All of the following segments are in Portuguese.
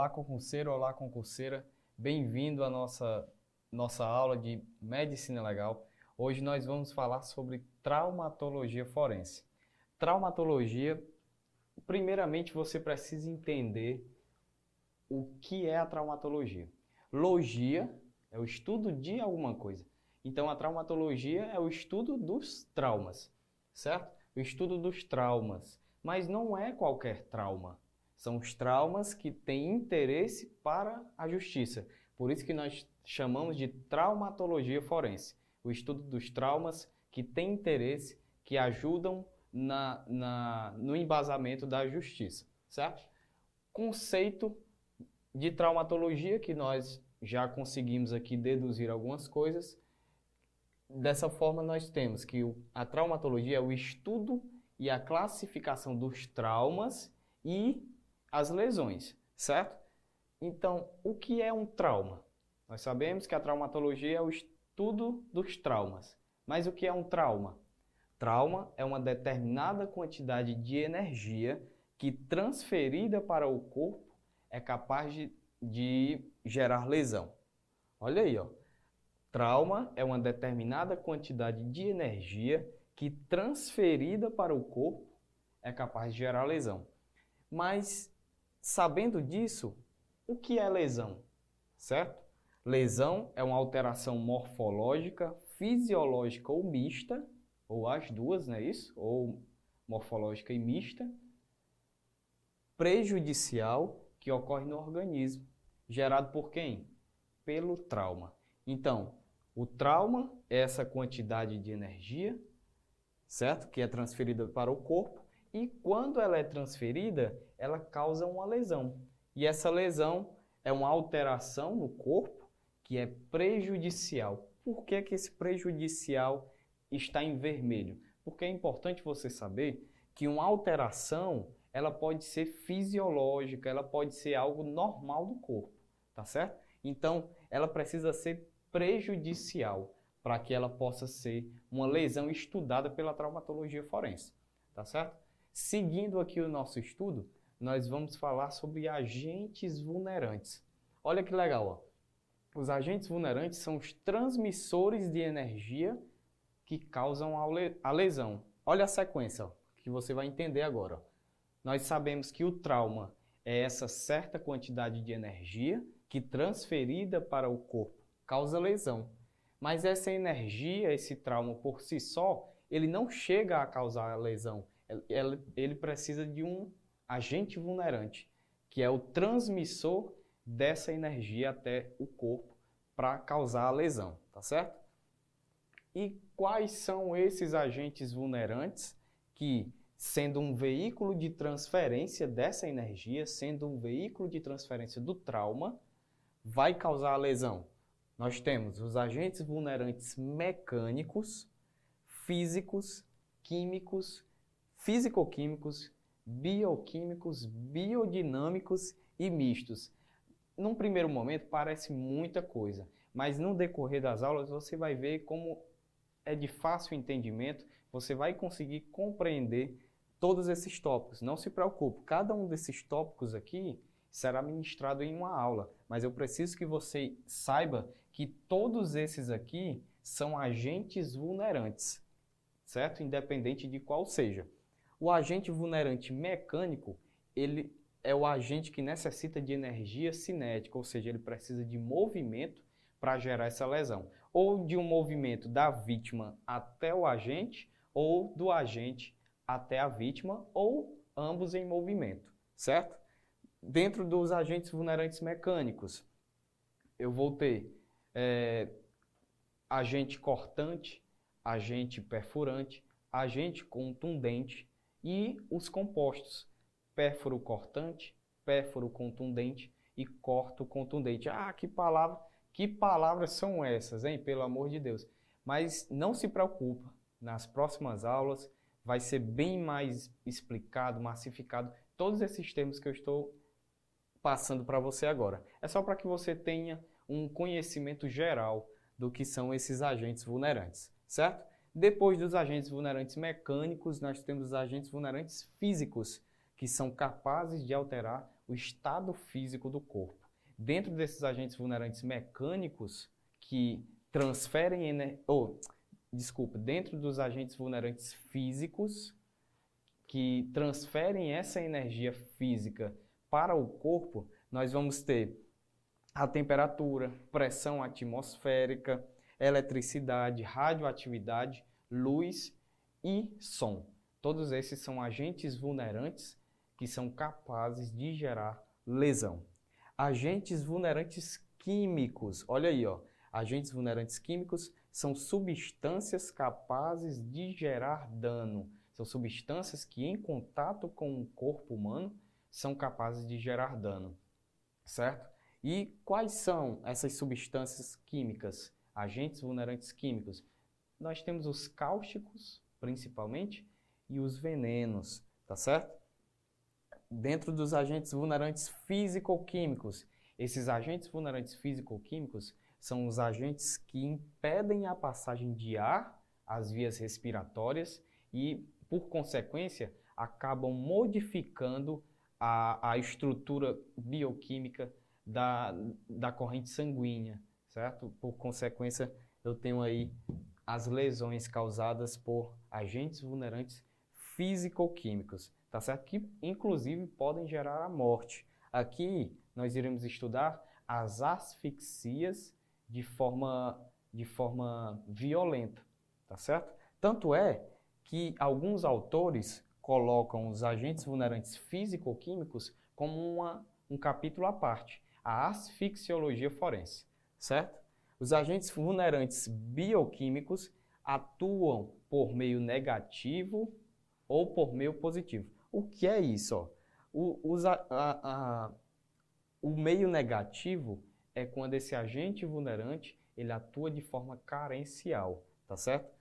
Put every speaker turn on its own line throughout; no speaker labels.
Olá, concurseiro, olá, concurseira. Bem-vindo à nossa, nossa aula de Medicina Legal. Hoje nós vamos falar sobre traumatologia forense. Traumatologia, primeiramente você precisa entender o que é a traumatologia. Logia é o estudo de alguma coisa. Então a traumatologia é o estudo dos traumas, certo? O estudo dos traumas. Mas não é qualquer trauma. São os traumas que têm interesse para a justiça. Por isso que nós chamamos de traumatologia forense. O estudo dos traumas que têm interesse, que ajudam na, na, no embasamento da justiça, certo? Conceito de traumatologia que nós já conseguimos aqui deduzir algumas coisas. Dessa forma, nós temos que a traumatologia é o estudo e a classificação dos traumas e as lesões, certo? Então, o que é um trauma? Nós sabemos que a traumatologia é o estudo dos traumas. Mas o que é um trauma? Trauma é uma determinada quantidade de energia que, transferida para o corpo, é capaz de, de gerar lesão. Olha aí, ó. Trauma é uma determinada quantidade de energia que, transferida para o corpo, é capaz de gerar lesão. Mas Sabendo disso, o que é lesão? Certo? Lesão é uma alteração morfológica, fisiológica ou mista, ou as duas, não é isso? Ou morfológica e mista, prejudicial que ocorre no organismo, gerado por quem? Pelo trauma. Então, o trauma é essa quantidade de energia, certo? Que é transferida para o corpo e quando ela é transferida, ela causa uma lesão. E essa lesão é uma alteração no corpo que é prejudicial. Por que, que esse prejudicial está em vermelho? Porque é importante você saber que uma alteração ela pode ser fisiológica, ela pode ser algo normal do corpo, tá certo? Então, ela precisa ser prejudicial para que ela possa ser uma lesão estudada pela traumatologia forense, tá certo? Seguindo aqui o nosso estudo, nós vamos falar sobre agentes vulnerantes. Olha que legal, ó. Os agentes vulnerantes são os transmissores de energia que causam a lesão. Olha a sequência ó, que você vai entender agora. Nós sabemos que o trauma é essa certa quantidade de energia que transferida para o corpo causa lesão. Mas essa energia, esse trauma por si só, ele não chega a causar a lesão ele precisa de um agente vulnerante, que é o transmissor dessa energia até o corpo para causar a lesão, tá certo? E quais são esses agentes vulnerantes que, sendo um veículo de transferência dessa energia, sendo um veículo de transferência do trauma, vai causar a lesão? Nós temos os agentes vulnerantes mecânicos, físicos, químicos físico-químicos, bioquímicos, biodinâmicos e mistos. Num primeiro momento parece muita coisa, mas no decorrer das aulas você vai ver como é de fácil entendimento, você vai conseguir compreender todos esses tópicos. Não se preocupe, cada um desses tópicos aqui será ministrado em uma aula, mas eu preciso que você saiba que todos esses aqui são agentes vulnerantes, certo? Independente de qual seja. O agente vulnerante mecânico, ele é o agente que necessita de energia cinética, ou seja, ele precisa de movimento para gerar essa lesão. Ou de um movimento da vítima até o agente, ou do agente até a vítima, ou ambos em movimento, certo? Dentro dos agentes vulnerantes mecânicos, eu vou ter é, agente cortante, agente perfurante, agente contundente, e os compostos pérfuro cortante, pérfuro contundente e corto contundente. Ah, que palavra, que palavras são essas, hein? Pelo amor de Deus. Mas não se preocupa, nas próximas aulas vai ser bem mais explicado, massificado todos esses termos que eu estou passando para você agora. É só para que você tenha um conhecimento geral do que são esses agentes vulnerantes, certo? Depois dos agentes vulnerantes mecânicos, nós temos os agentes vulnerantes físicos, que são capazes de alterar o estado físico do corpo. Dentro desses agentes vulnerantes mecânicos que transferem energia, ou desculpa, dentro dos agentes vulnerantes físicos que transferem essa energia física para o corpo, nós vamos ter a temperatura, pressão atmosférica, eletricidade, radioatividade, luz e som. Todos esses são agentes vulnerantes que são capazes de gerar lesão. Agentes vulnerantes químicos, olha aí, ó. Agentes vulnerantes químicos são substâncias capazes de gerar dano. São substâncias que, em contato com o corpo humano, são capazes de gerar dano, certo? E quais são essas substâncias químicas, agentes vulnerantes químicos? Nós temos os cáusticos, principalmente, e os venenos, tá certo? Dentro dos agentes vulnerantes físico-químicos, esses agentes vulnerantes físico-químicos são os agentes que impedem a passagem de ar às vias respiratórias e, por consequência, acabam modificando a, a estrutura bioquímica da, da corrente sanguínea, certo? Por consequência, eu tenho aí as lesões causadas por agentes vulnerantes físico-químicos, tá certo? Que inclusive podem gerar a morte. Aqui nós iremos estudar as asfixias de forma, de forma violenta, tá certo? Tanto é que alguns autores colocam os agentes vulnerantes físico-químicos como uma, um capítulo à parte, a asfixiologia forense, certo? Os agentes vulnerantes bioquímicos atuam por meio negativo ou por meio positivo. O que é isso? O, a, a, o meio negativo é quando esse agente vulnerante ele atua de forma carencial, tá certo?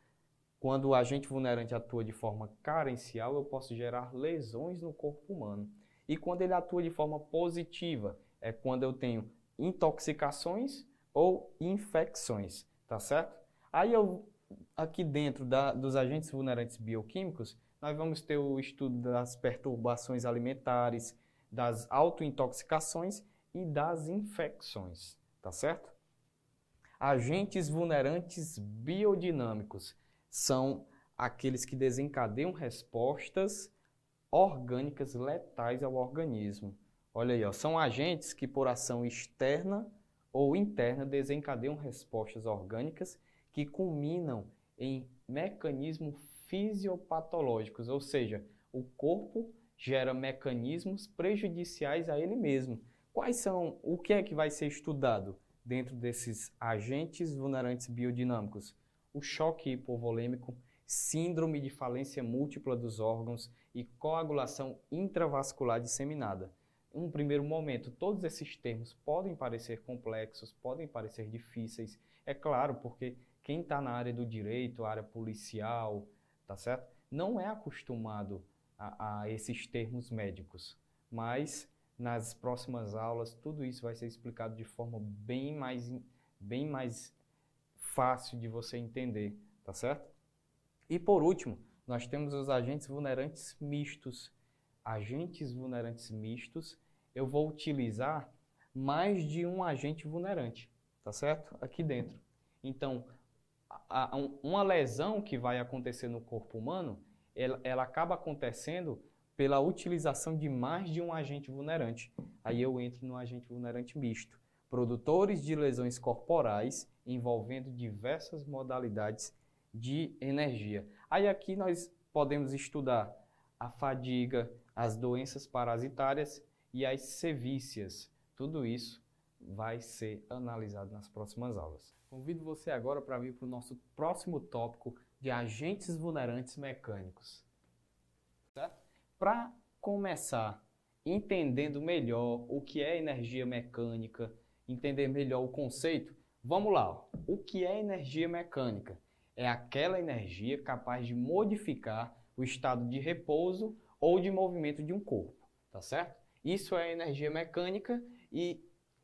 Quando o agente vulnerante atua de forma carencial, eu posso gerar lesões no corpo humano. E quando ele atua de forma positiva, é quando eu tenho intoxicações ou infecções, tá certo? Aí eu, aqui dentro da, dos agentes vulnerantes bioquímicos, nós vamos ter o estudo das perturbações alimentares, das autointoxicações e das infecções, tá certo? Agentes vulnerantes biodinâmicos são aqueles que desencadeiam respostas orgânicas letais ao organismo. Olha aí, ó, são agentes que por ação externa ou interna desencadeiam respostas orgânicas que culminam em mecanismos fisiopatológicos, ou seja, o corpo gera mecanismos prejudiciais a ele mesmo, Quais são, o que é que vai ser estudado dentro desses agentes vulnerantes biodinâmicos? O choque hipovolêmico, síndrome de falência múltipla dos órgãos e coagulação intravascular disseminada. Um primeiro momento, todos esses termos podem parecer complexos, podem parecer difíceis, é claro, porque quem está na área do direito, área policial, tá certo? Não é acostumado a, a esses termos médicos, mas nas próximas aulas, tudo isso vai ser explicado de forma bem mais, bem mais fácil de você entender, tá certo? E por último, nós temos os agentes vulnerantes mistos. Agentes vulnerantes mistos, eu vou utilizar mais de um agente vulnerante, tá certo? Aqui dentro. Então, a, a, uma lesão que vai acontecer no corpo humano, ela, ela acaba acontecendo pela utilização de mais de um agente vulnerante. Aí eu entro no agente vulnerante misto. Produtores de lesões corporais envolvendo diversas modalidades de energia. Aí aqui nós podemos estudar a fadiga, as doenças parasitárias e as sevícias. Tudo isso vai ser analisado nas próximas aulas. Convido você agora para vir para o nosso próximo tópico de agentes vulnerantes mecânicos. Certo? Para começar entendendo melhor o que é energia mecânica, entender melhor o conceito, vamos lá. O que é energia mecânica? É aquela energia capaz de modificar o estado de repouso ou de movimento de um corpo, tá certo? Isso é energia mecânica e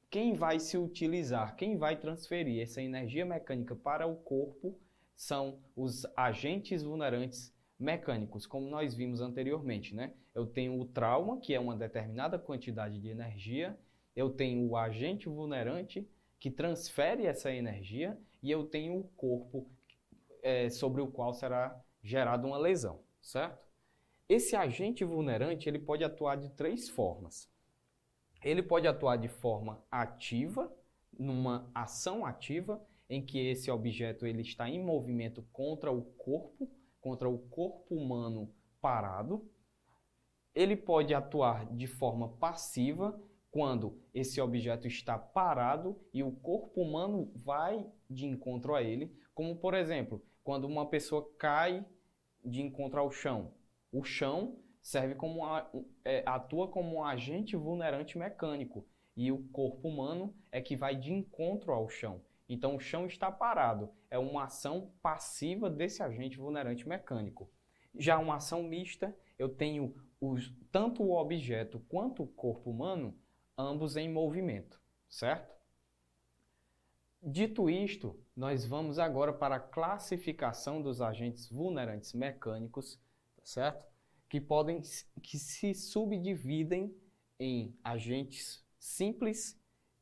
quem vai se utilizar, quem vai transferir essa energia mecânica para o corpo são os agentes vulnerantes mecânicos, como nós vimos anteriormente, né? Eu tenho o trauma, que é uma determinada quantidade de energia, eu tenho o agente vulnerante, que transfere essa energia, e eu tenho o corpo é, sobre o qual será gerada uma lesão, certo? Esse agente vulnerante ele pode atuar de três formas. Ele pode atuar de forma ativa, numa ação ativa, em que esse objeto ele está em movimento contra o corpo, contra o corpo humano parado. Ele pode atuar de forma passiva, quando esse objeto está parado e o corpo humano vai de encontro a ele, como por exemplo, quando uma pessoa cai de encontro ao chão. O chão serve como é, atua como um agente vulnerante mecânico e o corpo humano é que vai de encontro ao chão. Então o chão está parado, é uma ação passiva desse agente vulnerante mecânico. Já uma ação mista, eu tenho os, tanto o objeto quanto o corpo humano ambos em movimento, certo? Dito isto, nós vamos agora para a classificação dos agentes vulnerantes mecânicos, certo? Que podem que se subdividem em agentes simples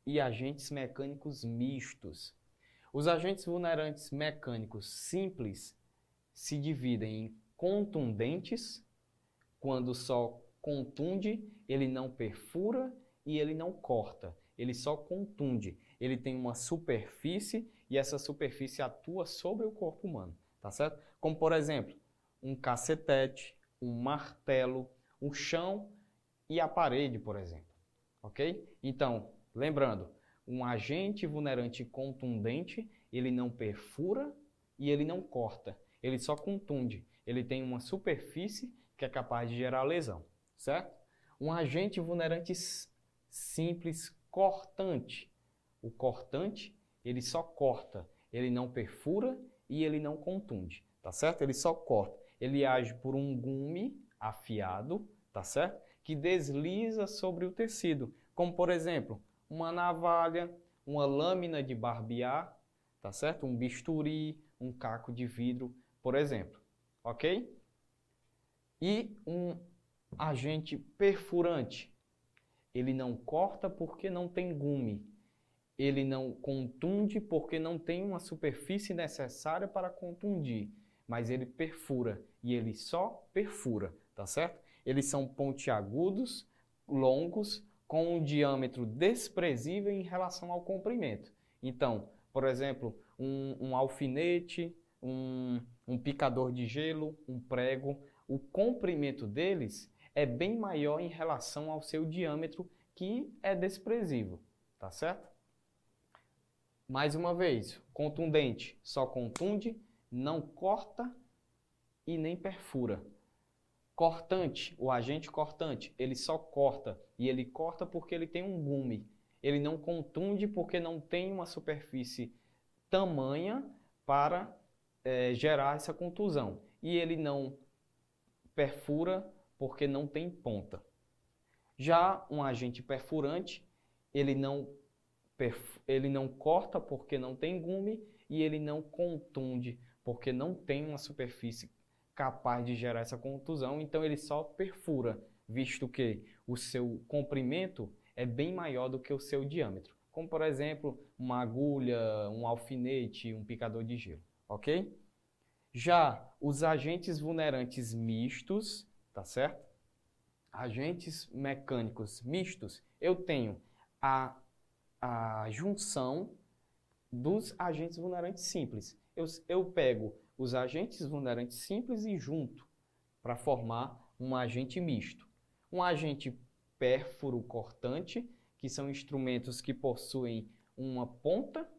e agentes mecânicos mistos. Os agentes vulnerantes mecânicos simples se dividem em contundentes, quando só contunde, ele não perfura e ele não corta, ele só contunde. Ele tem uma superfície e essa superfície atua sobre o corpo humano, tá certo? Como por exemplo, um cacetete, um martelo, o chão e a parede, por exemplo. Ok? Então, lembrando, um agente vulnerante contundente, ele não perfura e ele não corta, ele só contunde. Ele tem uma superfície que é capaz de gerar lesão, certo? Um agente vulnerante simples cortante. O cortante, ele só corta, ele não perfura e ele não contunde, tá certo? Ele só corta. Ele age por um gume afiado, tá certo? Que desliza sobre o tecido, como por exemplo, uma navalha, uma lâmina de barbear, tá certo? Um bisturi, um caco de vidro, por exemplo, ok? E um agente perfurante, ele não corta porque não tem gume. Ele não contunde porque não tem uma superfície necessária para contundir. Mas ele perfura e ele só perfura, tá certo? Eles são pontiagudos, longos, com um diâmetro desprezível em relação ao comprimento. Então, por exemplo, um, um alfinete, um, um picador de gelo, um prego, o comprimento deles é bem maior em relação ao seu diâmetro, que é desprezível, tá certo? Mais uma vez, contundente, só contunde, não corta e nem perfura. Cortante, o agente cortante, ele só corta e ele corta porque ele tem um gume. Ele não contunde porque não tem uma superfície tamanha para é, gerar essa contusão. E ele não perfura porque não tem ponta. Já um agente perfurante, ele não, ele não corta porque não tem gume e ele não contunde porque não tem uma superfície capaz de gerar essa contusão, então ele só perfura, visto que o seu comprimento é bem maior do que o seu diâmetro. Como, por exemplo, uma agulha, um alfinete, um picador de gelo, ok? Já os agentes vulnerantes mistos, tá certo? Agentes mecânicos mistos, eu tenho a, a junção dos agentes vulnerantes simples. Eu, eu pego os agentes vulnerantes simples e junto para formar um agente misto. Um agente pérfuro cortante, que são instrumentos que possuem uma ponta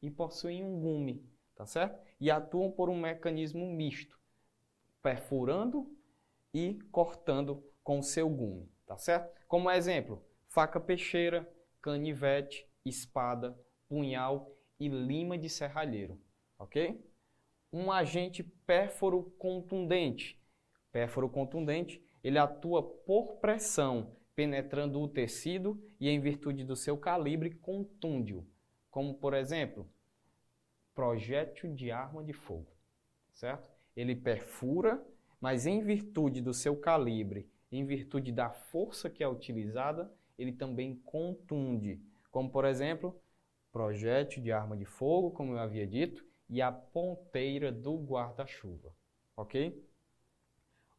e possuem um gume, tá certo? E atuam por um mecanismo misto, perfurando e cortando com seu gume, tá certo? Como exemplo, faca peixeira, canivete, espada, punhal e lima de serralheiro, ok? Um agente pérforo contundente. Pérforo contundente, ele atua por pressão, penetrando o tecido e em virtude do seu calibre contunde-o, como por exemplo, projétil de arma de fogo, certo? Ele perfura mas em virtude do seu calibre, em virtude da força que é utilizada, ele também contunde. Como, por exemplo, projétil de arma de fogo, como eu havia dito, e a ponteira do guarda-chuva. Ok?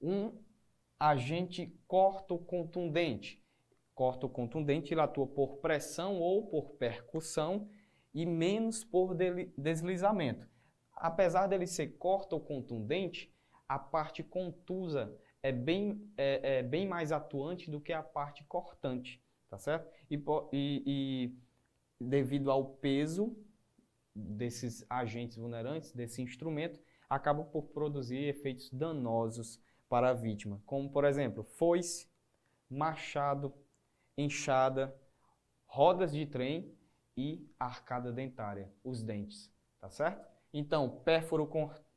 Um agente corto-contundente. Corto-contundente ele atua por pressão ou por percussão e menos por deslizamento. Apesar dele ser corto-contundente, a parte contusa é bem, é, é bem mais atuante do que a parte cortante, tá certo? E, e, e devido ao peso desses agentes vulnerantes, desse instrumento, acabam por produzir efeitos danosos para a vítima, como por exemplo, foice, machado, enxada, rodas de trem e arcada dentária, os dentes, tá certo? Então, pérfuro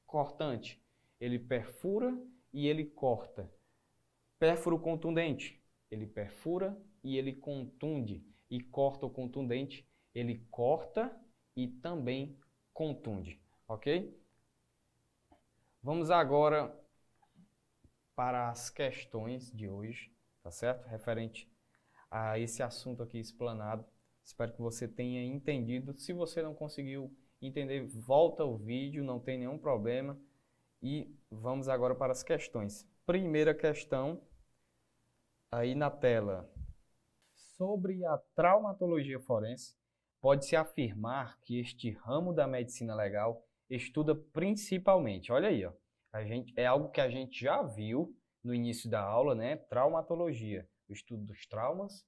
cortante, ele perfura e ele corta. Pérfuro contundente, ele perfura e ele contunde. E corta o contundente, ele corta e também contunde, ok? Vamos agora para as questões de hoje, tá certo? Referente a esse assunto aqui explanado. Espero que você tenha entendido. Se você não conseguiu entender, volta o vídeo, não tem nenhum problema. E vamos agora para as questões. Primeira questão, aí na tela. Sobre a traumatologia forense, pode-se afirmar que este ramo da medicina legal estuda principalmente, olha aí, ó, a gente, é algo que a gente já viu no início da aula, né? Traumatologia, o estudo dos traumas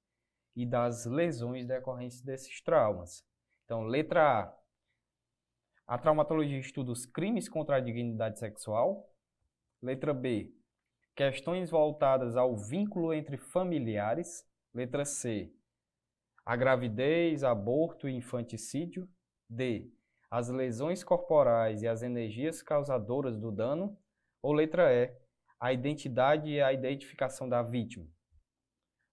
e das lesões decorrentes desses traumas. Então, letra A. A traumatologia estuda os crimes contra a dignidade sexual. Letra B. Questões voltadas ao vínculo entre familiares. Letra C a gravidez, aborto e infanticídio. D. As lesões corporais e as energias causadoras do dano. Ou letra E. A identidade e a identificação da vítima.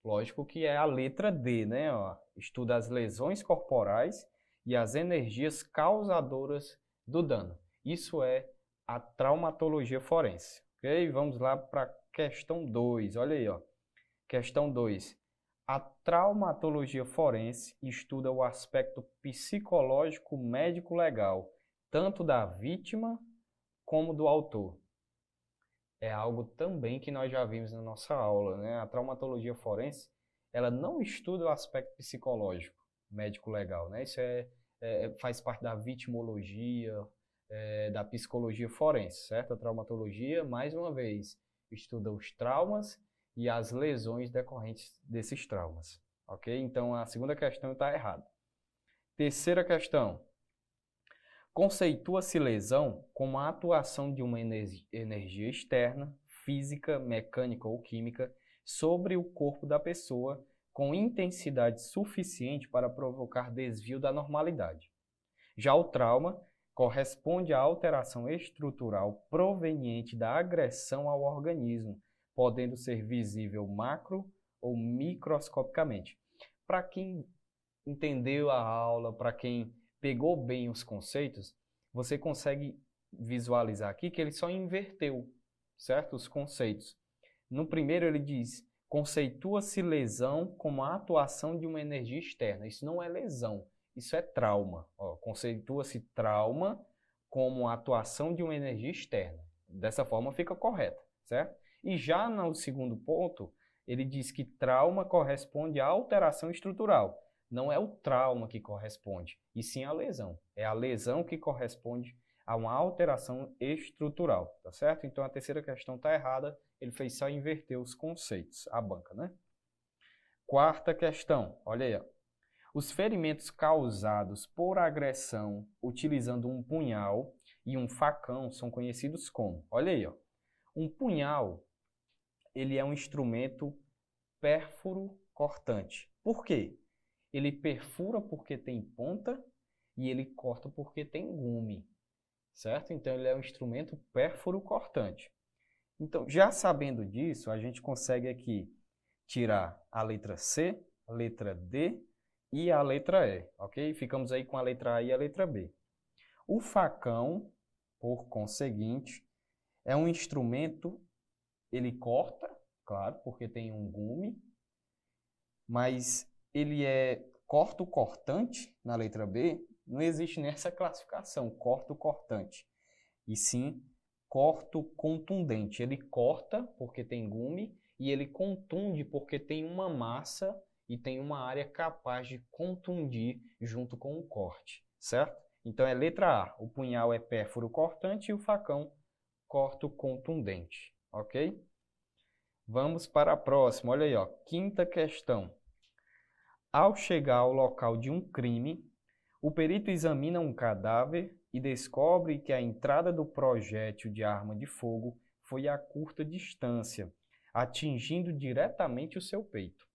Lógico que é a letra D, né? Ó, estuda as lesões corporais e as energias causadoras do dano. Isso é a traumatologia forense. Ok? Vamos lá para a questão 2. Olha aí, ó. Questão 2. A traumatologia forense estuda o aspecto psicológico médico-legal, tanto da vítima como do autor. É algo também que nós já vimos na nossa aula, né? A traumatologia forense, ela não estuda o aspecto psicológico médico-legal, né? Isso é, é, faz parte da vitimologia, é, da psicologia forense, certo? A traumatologia, mais uma vez, estuda os traumas e as lesões decorrentes desses traumas. Ok? Então a segunda questão está errada. Terceira questão. Conceitua-se lesão como a atuação de uma energia externa, física, mecânica ou química, sobre o corpo da pessoa com intensidade suficiente para provocar desvio da normalidade. Já o trauma corresponde à alteração estrutural proveniente da agressão ao organismo, podendo ser visível macro ou microscopicamente. Para quem entendeu a aula, para quem pegou bem os conceitos, você consegue visualizar aqui que ele só inverteu, certo? Os conceitos. No primeiro ele diz: conceitua-se lesão como a atuação de uma energia externa. Isso não é lesão, isso é trauma. Conceitua-se trauma como a atuação de uma energia externa. Dessa forma fica correto, certo? E já no segundo ponto, ele diz que trauma corresponde à alteração estrutural. Não é o trauma que corresponde, e sim a lesão. É a lesão que corresponde a uma alteração estrutural, tá certo? Então a terceira questão está errada, ele fez só inverter os conceitos, a banca, né? Quarta questão, olha aí. Ó. Os ferimentos causados por agressão utilizando um punhal e um facão são conhecidos como, olha aí, ó. Um punhal ele é um instrumento pérfuro cortante. Por quê? Ele perfura porque tem ponta e ele corta porque tem gume, certo? Então ele é um instrumento pérfuro cortante. Então, já sabendo disso, a gente consegue aqui tirar a letra C, a letra D e a letra E, ok? Ficamos aí com a letra A e a letra B. O facão, por conseguinte, é um instrumento ele corta, claro, porque tem um gume, mas ele é corto cortante na letra B, não existe nessa classificação, corto cortante. E sim corto contundente. Ele corta porque tem gume e ele contunde porque tem uma massa e tem uma área capaz de contundir junto com o corte, certo? Então é letra A, o punhal é pérfuro cortante e o facão corto contundente, ok? Vamos para a próxima, olha aí, ó, quinta questão. Ao chegar ao local de um crime, o perito examina um cadáver e descobre que a entrada do projétil de arma de fogo foi a curta distância, atingindo diretamente o seu peito.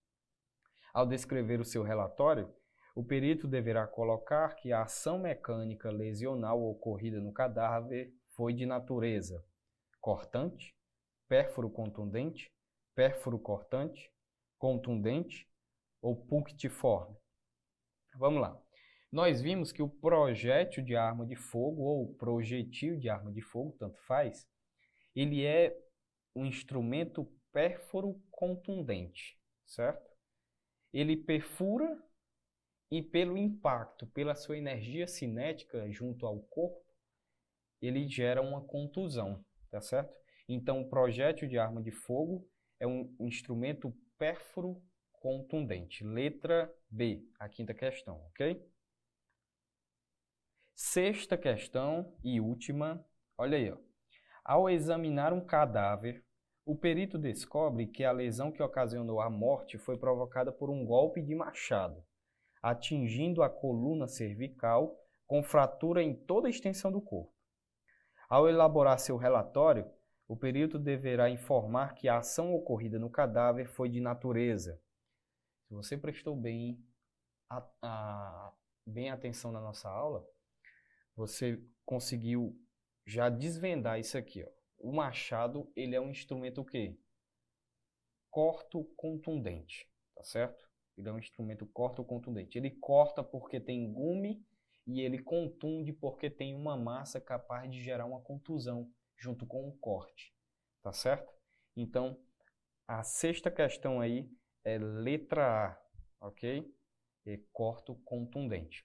Ao descrever o seu relatório, o perito deverá colocar que a ação mecânica lesional ocorrida no cadáver foi de natureza cortante, pérfuro contundente, pérfuro cortante, contundente ou punctiforme. Vamos lá. Nós vimos que o projétil de arma de fogo ou projetil de arma de fogo, tanto faz, ele é um instrumento pérfuro contundente, certo? Ele perfura e pelo impacto, pela sua energia cinética junto ao corpo, ele gera uma contusão, tá certo? Então, o projétil de arma de fogo é um instrumento pérfuro contundente. Letra B, a quinta questão, ok? Sexta questão e última, olha aí, ó. Ao examinar um cadáver, o perito descobre que a lesão que ocasionou a morte foi provocada por um golpe de machado, atingindo a coluna cervical com fratura em toda a extensão do corpo. Ao elaborar seu relatório, o perito deverá informar que a ação ocorrida no cadáver foi de natureza se você prestou bem, a, a, bem atenção na nossa aula, você conseguiu já desvendar isso aqui. Ó. O machado ele é um instrumento o quê? Corto contundente, tá certo? Ele é um instrumento corto contundente. Ele corta porque tem gume e ele contunde porque tem uma massa capaz de gerar uma contusão junto com o corte, tá certo? Então, a sexta questão aí é letra A, ok? E corto contundente.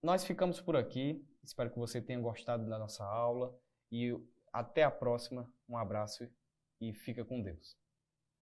Nós ficamos por aqui. Espero que você tenha gostado da nossa aula e até a próxima. Um abraço e fica com Deus.